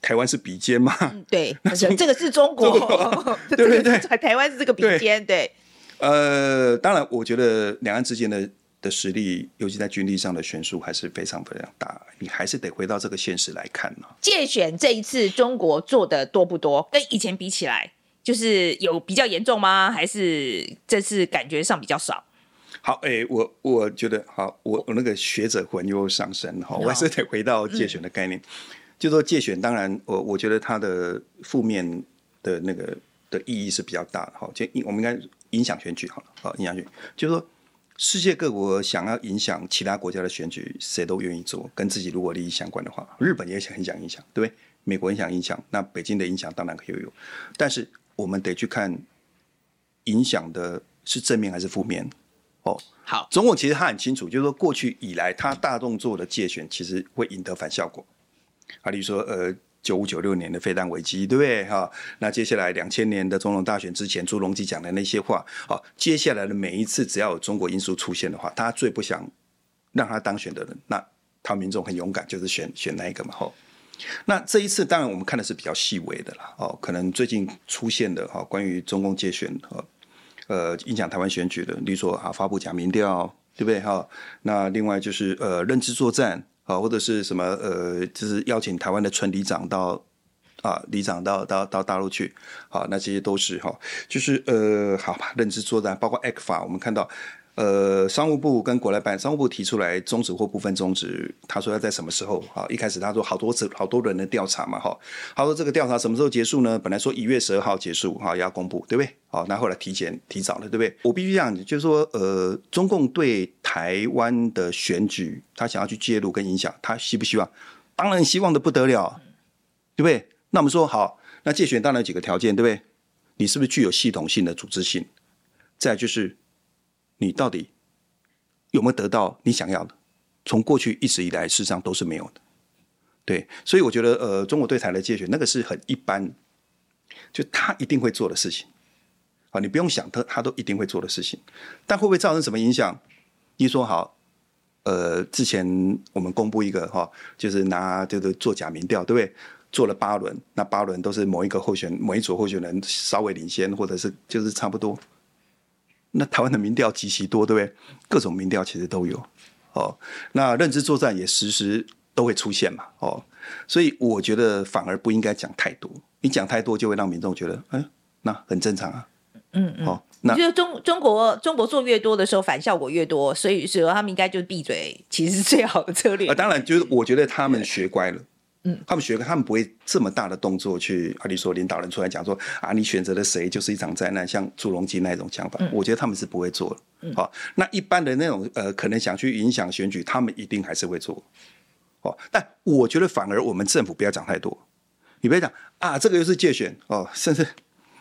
台湾是比肩嘛？嗯、对，那这个是中国，[LAUGHS] [LAUGHS] 对对对，台湾是这个笔尖，对。呃，当然，我觉得两岸之间的。的实力，尤其在军力上的悬殊还是非常非常大。你还是得回到这个现实来看呢。界选这一次中国做的多不多？跟以前比起来，就是有比较严重吗？还是这次感觉上比较少？好，哎、欸，我我觉得好，我我那个学者魂又上升哈，我还是得回到界选的概念。嗯、就说界选，当然我我觉得它的负面的那个的意义是比较大的哈。就我们应该影响选举好了，好影响选举，就是说。世界各国想要影响其他国家的选举，谁都愿意做。跟自己如果利益相关的话，日本也很想影响，对不对？美国很想影响，那北京的影响当然可以有。但是我们得去看，影响的是正面还是负面？哦，好，总统其实他很清楚，就是说过去以来他大动作的介选，其实会引得反效果。啊，例如说，呃。九五九六年的飞弹危机，对不对？哈，那接下来两千年的总统大选之前，朱镕基讲的那些话，好，接下来的每一次只要有中国因素出现的话，他最不想让他当选的人，那他民众很勇敢，就是选选那一个嘛。哈，那这一次当然我们看的是比较细微的啦，哦，可能最近出现的哈，关于中共介选哈呃影响台湾选举的，例如说啊发布假民调，对不对？哈，那另外就是呃认知作战。啊，或者是什么呃，就是邀请台湾的村里长到啊，里长到到到大陆去，好，那这些都是哈，就是呃，好吧，认知作战，包括 ECFA，我们看到。呃，商务部跟国台办，商务部提出来终止或部分终止，他说要在什么时候？哈，一开始他说好多次好多人的调查嘛，哈，他说这个调查什么时候结束呢？本来说一月十二号结束，哈，要公布，对不对？好，那后来提前提早了，对不对？我必须这样，就是说，呃，中共对台湾的选举，他想要去介入跟影响，他希不希望？当然希望的不得了，对不对？那我们说好，那借选当然有几个条件，对不对？你是不是具有系统性的组织性？再就是。你到底有没有得到你想要的？从过去一直以来，事实上都是没有的。对，所以我觉得，呃，中国对台的介选，那个是很一般，就他一定会做的事情。啊，你不用想，他他都一定会做的事情。但会不会造成什么影响？一说好，呃，之前我们公布一个哈，就是拿这个做假民调，对不对？做了八轮，那八轮都是某一个候选某一组候选人稍微领先，或者是就是差不多。那台湾的民调极其多，对不对？各种民调其实都有哦。那认知作战也时时都会出现嘛，哦。所以我觉得反而不应该讲太多，你讲太多就会让民众觉得，嗯，那很正常啊。嗯嗯。哦，那就中中国中国做越多的时候，反效果越多，所以说他们应该就闭嘴，其实是最好的策略。啊，当然就是我觉得他们学乖了，嗯，他们学他们不会这么大的动作去，啊，你说领导人出来讲说啊，你选择了谁就是一场灾难，像朱镕基那种讲法，嗯、我觉得他们是不会做的。嗯，好，那一般的那种呃，可能想去影响选举，他们一定还是会做。哦，但我觉得反而我们政府不要讲太多，你不要讲啊，这个又是借选哦，甚至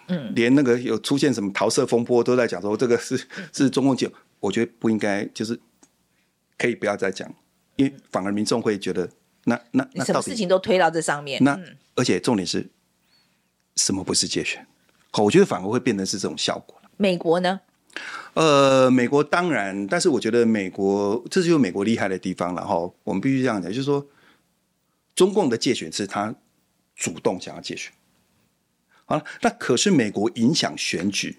嗯，连那个有出现什么桃色风波都在讲说这个是是中共借，我觉得不应该，就是可以不要再讲，因为反而民众会觉得。那那那什么事情都推到这上面？那而且重点是什么不是借选？好，我觉得反而会变成是这种效果。美国呢？呃，美国当然，但是我觉得美国这就是美国厉害的地方了哈。我们必须这样讲，就是说，中共的借选是他主动想要借选。好了，那可是美国影响选举，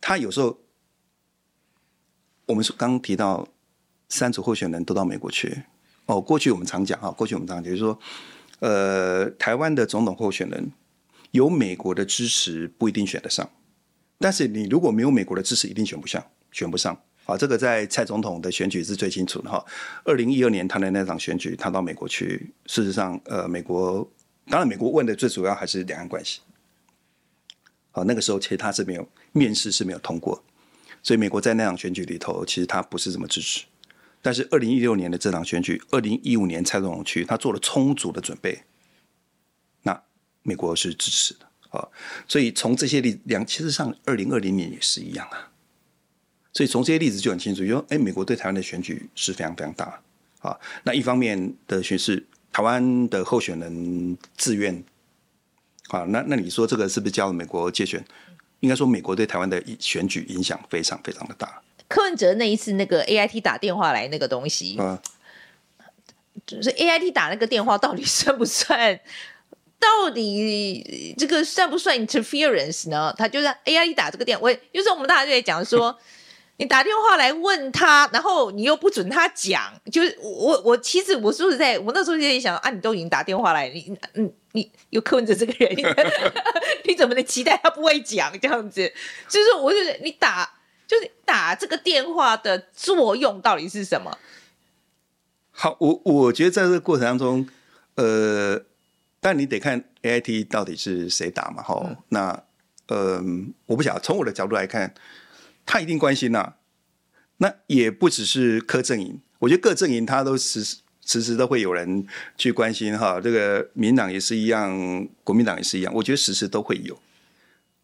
他有时候我们刚提到三组候选人都到美国去。哦，过去我们常讲哈，过去我们常讲就是说，呃，台湾的总统候选人有美国的支持不一定选得上，但是你如果没有美国的支持，一定选不上，选不上。啊，这个在蔡总统的选举是最清楚的哈。二零一二年他的那场选举，他到美国去，事实上，呃，美国当然美国问的最主要还是两岸关系。好，那个时候其实他是没有面试是没有通过，所以美国在那场选举里头，其实他不是这么支持。但是二零一六年的这场选举，二零一五年蔡总统去，他做了充足的准备，那美国是支持的啊。所以从这些例两，其实上二零二零年也是一样啊。所以从这些例子就很清楚，就说哎，美国对台湾的选举是非常非常大啊。那一方面的选是台湾的候选人自愿啊，那那你说这个是不是叫美国借选？应该说美国对台湾的选举影响非常非常的大。柯文哲那一次那个 A I T 打电话来那个东西，嗯，就是 A I T 打那个电话到底算不算？[LAUGHS] 到底这个算不算 interference 呢？他就是 A I T 打这个电话，我就是我们大家就在讲说，[LAUGHS] 你打电话来问他，然后你又不准他讲，就是我我其实我是不是在我那时候就在想啊，你都已经打电话来，你嗯你有柯文哲这个人，[LAUGHS] 你怎么能期待他不会讲这样子？就是我就是你打。就是打这个电话的作用到底是什么？好，我我觉得在这个过程当中，呃，但你得看 AIT 到底是谁打嘛，哈、嗯。那，呃，我不晓得，从我的角度来看，他一定关心呐、啊。那也不只是柯阵营，我觉得各阵营他都时时时时都会有人去关心哈。这个民党也是一样，国民党也是一样，我觉得时时都会有。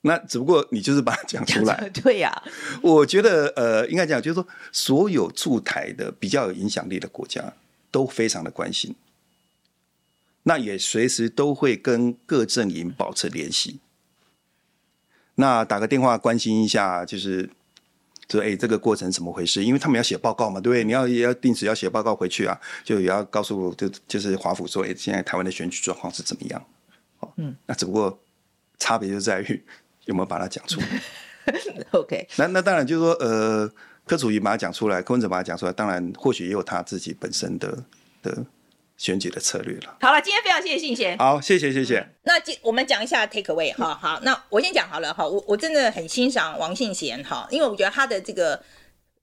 那只不过你就是把它讲出来，[LAUGHS] 对呀、啊。我觉得呃，应该讲就是说，所有驻台的比较有影响力的国家都非常的关心，那也随时都会跟各阵营保持联系。那打个电话关心一下，就是说，哎，这个过程怎么回事？因为他们要写报告嘛，对不对？你要也要定时要写报告回去啊，就也要告诉就就是华府说，哎，现在台湾的选举状况是怎么样？嗯，那只不过差别就在于。有没有把它讲出来？[LAUGHS] OK，那那当然就是说，呃，柯楚瑜把它讲出来，柯文哲把它讲出来，当然或许也有他自己本身的的选举的策略了。好了，今天非常谢谢信贤，好，谢谢谢谢。那今我们讲一下 take away 哈，好，那我先讲好了哈，我我真的很欣赏王信贤哈，因为我觉得他的这个。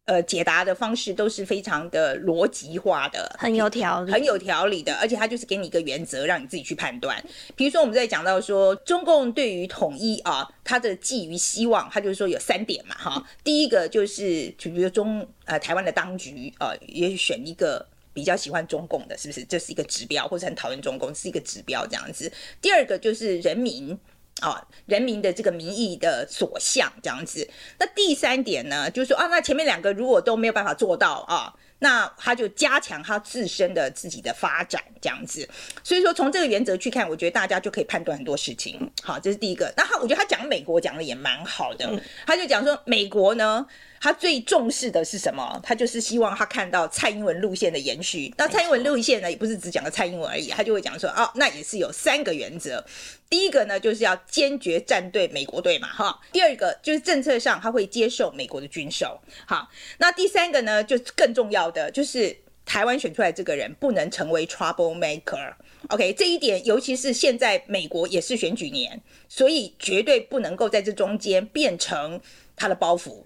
呃，解答的方式都是非常的逻辑化的，很有条理，很有条理的，而且他就是给你一个原则，让你自己去判断。比如说，我们在讲到说，中共对于统一啊，他的寄予希望，他就是说有三点嘛，哈。第一个就是，就比如中呃台湾的当局啊，也许选一个比较喜欢中共的，是不是？这是一个指标，或者很讨厌中共，是一个指标这样子。第二个就是人民。啊、哦，人民的这个民意的所向这样子。那第三点呢，就是说啊，那前面两个如果都没有办法做到啊，那他就加强他自身的自己的发展这样子。所以说，从这个原则去看，我觉得大家就可以判断很多事情。好，这是第一个。那他，我觉得他讲美国讲的也蛮好的，他就讲说美国呢。他最重视的是什么？他就是希望他看到蔡英文路线的延续。那蔡英文路线呢，也不是只讲了蔡英文而已，他就会讲说，哦，那也是有三个原则。第一个呢，就是要坚决站队美国队嘛，哈。第二个就是政策上他会接受美国的军售。好，那第三个呢，就更重要的，就是台湾选出来这个人不能成为 trouble maker。OK，这一点尤其是现在美国也是选举年，所以绝对不能够在这中间变成他的包袱。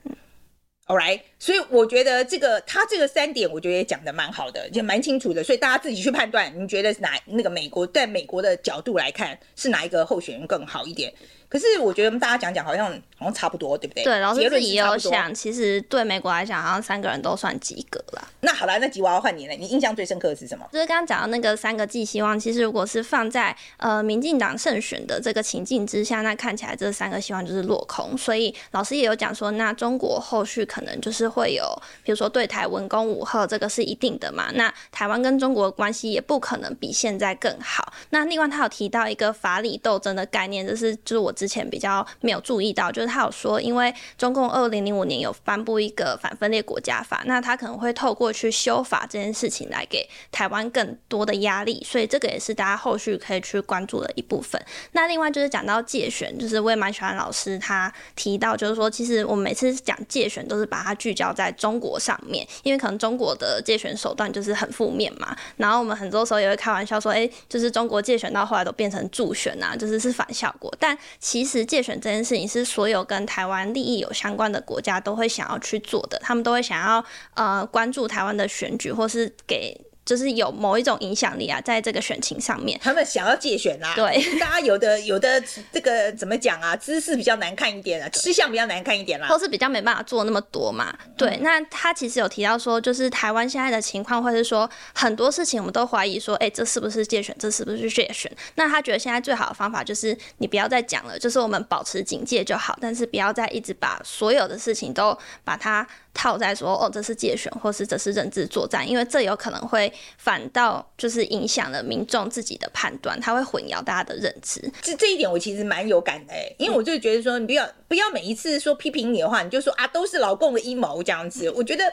All right，所以我觉得这个他这个三点，我觉得也讲的蛮好的，也蛮清楚的。所以大家自己去判断，你觉得哪那个美国在美国的角度来看，是哪一个候选人更好一点？可是我觉得我们大家讲讲好像好像差不多，对不对？对，老师自己也有想，其实对美国来讲，好像三个人都算及格了。那好了，那吉娃娃换你了，你印象最深刻的是什么？就是刚刚讲到那个三个寄希望，其实如果是放在呃民进党胜选的这个情境之下，那看起来这三个希望就是落空。所以老师也有讲说，那中国后续可能就是会有，比如说对台文攻武吓，这个是一定的嘛。那台湾跟中国的关系也不可能比现在更好。那另外他有提到一个法理斗争的概念，就是就是我之前比较。没有注意到，就是他有说，因为中共二零零五年有颁布一个反分裂国家法，那他可能会透过去修法这件事情来给台湾更多的压力，所以这个也是大家后续可以去关注的一部分。那另外就是讲到借选，就是我也蛮喜欢老师他提到，就是说其实我们每次讲借选都是把它聚焦在中国上面，因为可能中国的借选手段就是很负面嘛，然后我们很多时候也会开玩笑说，哎，就是中国借选到后来都变成助选啊，就是是反效果，但其实借选这件事情是所有跟台湾利益有相关的国家都会想要去做的，他们都会想要呃关注台湾的选举，或是给。就是有某一种影响力啊，在这个选情上面，他们想要借选啦。对，大家有的有的这个怎么讲啊？姿势比较难看一点啊，吃相比较难看一点啦，或是比较没办法做那么多嘛。对，嗯、那他其实有提到说，就是台湾现在的情况，或是说很多事情，我们都怀疑说，哎、欸，这是不是借选？这是不是借选？那他觉得现在最好的方法就是你不要再讲了，就是我们保持警戒就好，但是不要再一直把所有的事情都把它。套在说哦，这是借选，或是这是认知作战，因为这有可能会反倒就是影响了民众自己的判断，他会混淆大家的认知。这这一点我其实蛮有感的，因为我就觉得说，你不要不要每一次说批评你的话，你就说啊，都是老共的阴谋这样子，我觉得。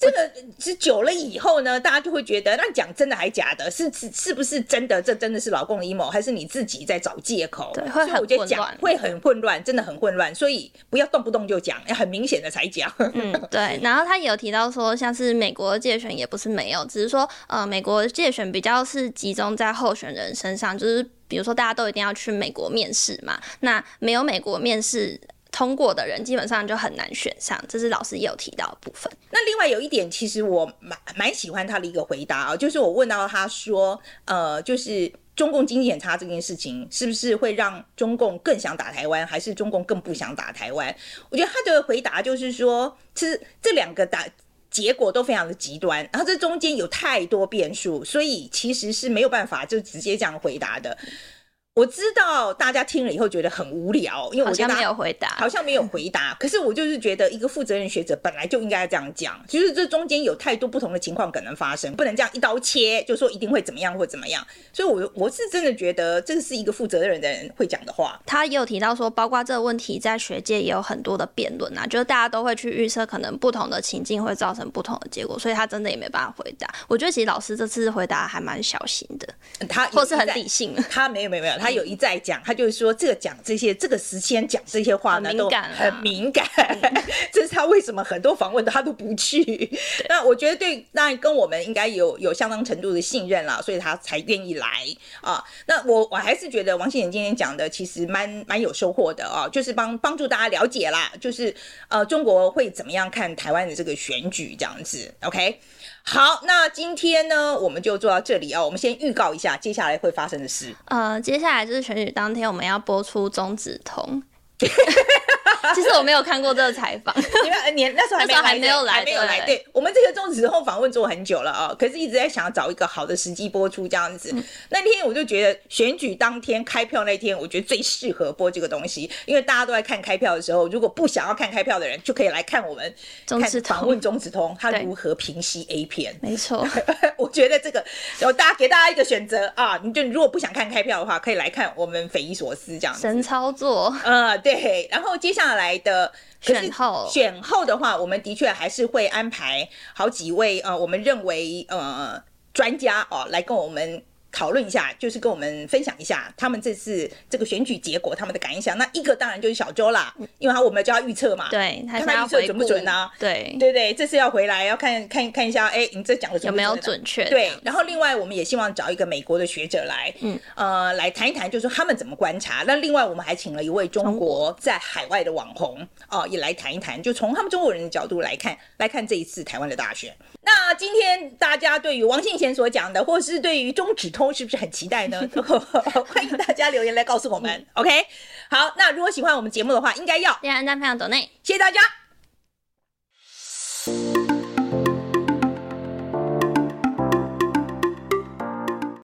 这个是久了以后呢，大家就会觉得，那讲真的还假的？是是是不是真的？这真的是老公的阴谋，还是你自己在找借口？对，会很混乱。会很混乱，真的很混乱。所以不要动不动就讲，要很明显的才讲。嗯，对。然后他也有提到说，像是美国的介选也不是没有，只是说呃，美国的介选比较是集中在候选人身上，就是比如说大家都一定要去美国面试嘛，那没有美国面试。通过的人基本上就很难选上，这是老师也有提到的部分。那另外有一点，其实我蛮蛮喜欢他的一个回答啊，就是我问到他说，呃，就是中共经济很差这件事情，是不是会让中共更想打台湾，还是中共更不想打台湾？我觉得他的回答就是说，其实这两个打结果都非常的极端，然后这中间有太多变数，所以其实是没有办法就直接这样回答的。我知道大家听了以后觉得很无聊，因为我觉得好像没有回答，好像没有回答。可是我就是觉得，一个负责任学者本来就应该这样讲。其实这中间有太多不同的情况可能发生，不能这样一刀切，就说一定会怎么样或怎么样。所以我，我我是真的觉得这是一个负责任的人会讲的话。他也有提到说，包括这个问题在学界也有很多的辩论啊，就是大家都会去预测可能不同的情境会造成不同的结果，所以他真的也没办法回答。我觉得其实老师这次回答还蛮小心的，他或是很理性。他没有没有没有，他有一再讲。他就是说，这个讲这些，这个时间讲这些话呢，都很敏感。[LAUGHS] 这是他为什么很多访问他都不去。[LAUGHS] 那我觉得对，那跟我们应该有有相当程度的信任了，所以他才愿意来啊。那我我还是觉得王心妍今天讲的其实蛮蛮有收获的啊，就是帮帮助大家了解啦，就是呃中国会怎么样看台湾的这个选举这样子。OK。好，那今天呢，我们就做到这里啊。我们先预告一下接下来会发生的事。呃，接下来就是选举当天，我们要播出中指通。[LAUGHS] [LAUGHS] 其实我没有看过这个采访，因为年那时候还没还没有来，还没有来。对，我们这个中指通访问做很久了啊，可是一直在想要找一个好的时机播出这样子。嗯、那天我就觉得选举当天开票那天，我觉得最适合播这个东西，因为大家都在看开票的时候，如果不想要看开票的人，就可以来看我们中指通访问中指通他如何平息 A 片。没错，[LAUGHS] 我觉得这个，然后大家给大家一个选择啊，你就如果不想看开票的话，可以来看我们匪夷所思这样子。神操作，呃，对，然后接下来的。选后，选后的话，我们的确还是会安排好几位呃，我们认为呃专家哦来跟我们讨论一下，就是跟我们分享一下他们这次这个选举结果他们的感想。那一个当然就是小周啦，因为他我们要叫他预测嘛，对，看他预测准不准啊？对对对，这次要回来要看看看一下，哎，你这讲的准不准、啊、有没有准确？对，然后另外我们也希望找一个美国的学者来，嗯呃，来谈一谈，就是说他们怎么观察。那另外我们还请了一位中国在海外的网红哦、呃，也来谈一谈，就从他们中国人的角度来看，来看这一次台湾的大选。那今天大家对于王信贤所讲的，或是对于中指通是不是很期待呢？[LAUGHS] 欢迎大家留言来告诉我们。OK，好，那如果喜欢我们节目的话，应该要点赞、分享、抖内，谢谢大家。